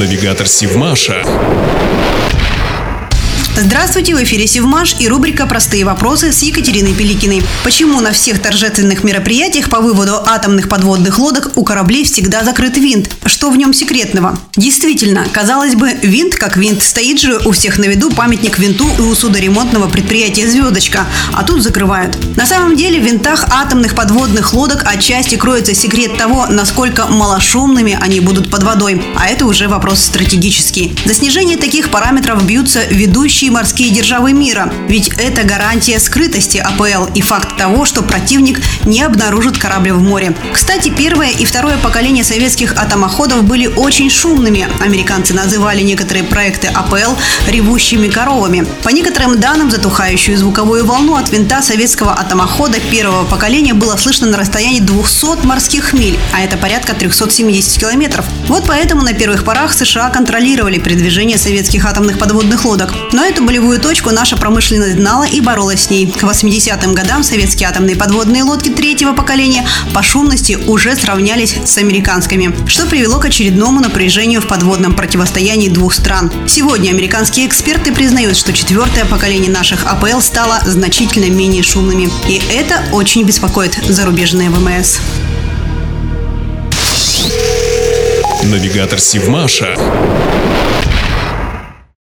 Навигатор Сивмаша. Здравствуйте, в эфире Севмаш и рубрика «Простые вопросы» с Екатериной Пеликиной. Почему на всех торжественных мероприятиях по выводу атомных подводных лодок у кораблей всегда закрыт винт? Что в нем секретного? Действительно, казалось бы, винт как винт. Стоит же у всех на виду памятник винту и у судоремонтного предприятия «Звездочка», а тут закрывают. На самом деле в винтах атомных подводных лодок отчасти кроется секрет того, насколько малошумными они будут под водой. А это уже вопрос стратегический. За снижение таких параметров бьются ведущие ведущие морские державы мира. Ведь это гарантия скрытости АПЛ и факт того, что противник не обнаружит корабль в море. Кстати, первое и второе поколение советских атомоходов были очень шумными. Американцы называли некоторые проекты АПЛ ревущими коровами. По некоторым данным, затухающую звуковую волну от винта советского атомохода первого поколения было слышно на расстоянии 200 морских миль, а это порядка 370 километров. Вот поэтому на первых порах США контролировали передвижение советских атомных подводных лодок. Но эту болевую точку наша промышленность знала и боролась с ней. К 80-м годам советские атомные подводные лодки третьего поколения по шумности уже сравнялись с американскими, что привело к очередному напряжению в подводном противостоянии двух стран. Сегодня американские эксперты признают, что четвертое поколение наших АПЛ стало значительно менее шумными. И это очень беспокоит зарубежные ВМС. Навигатор Сивмаша.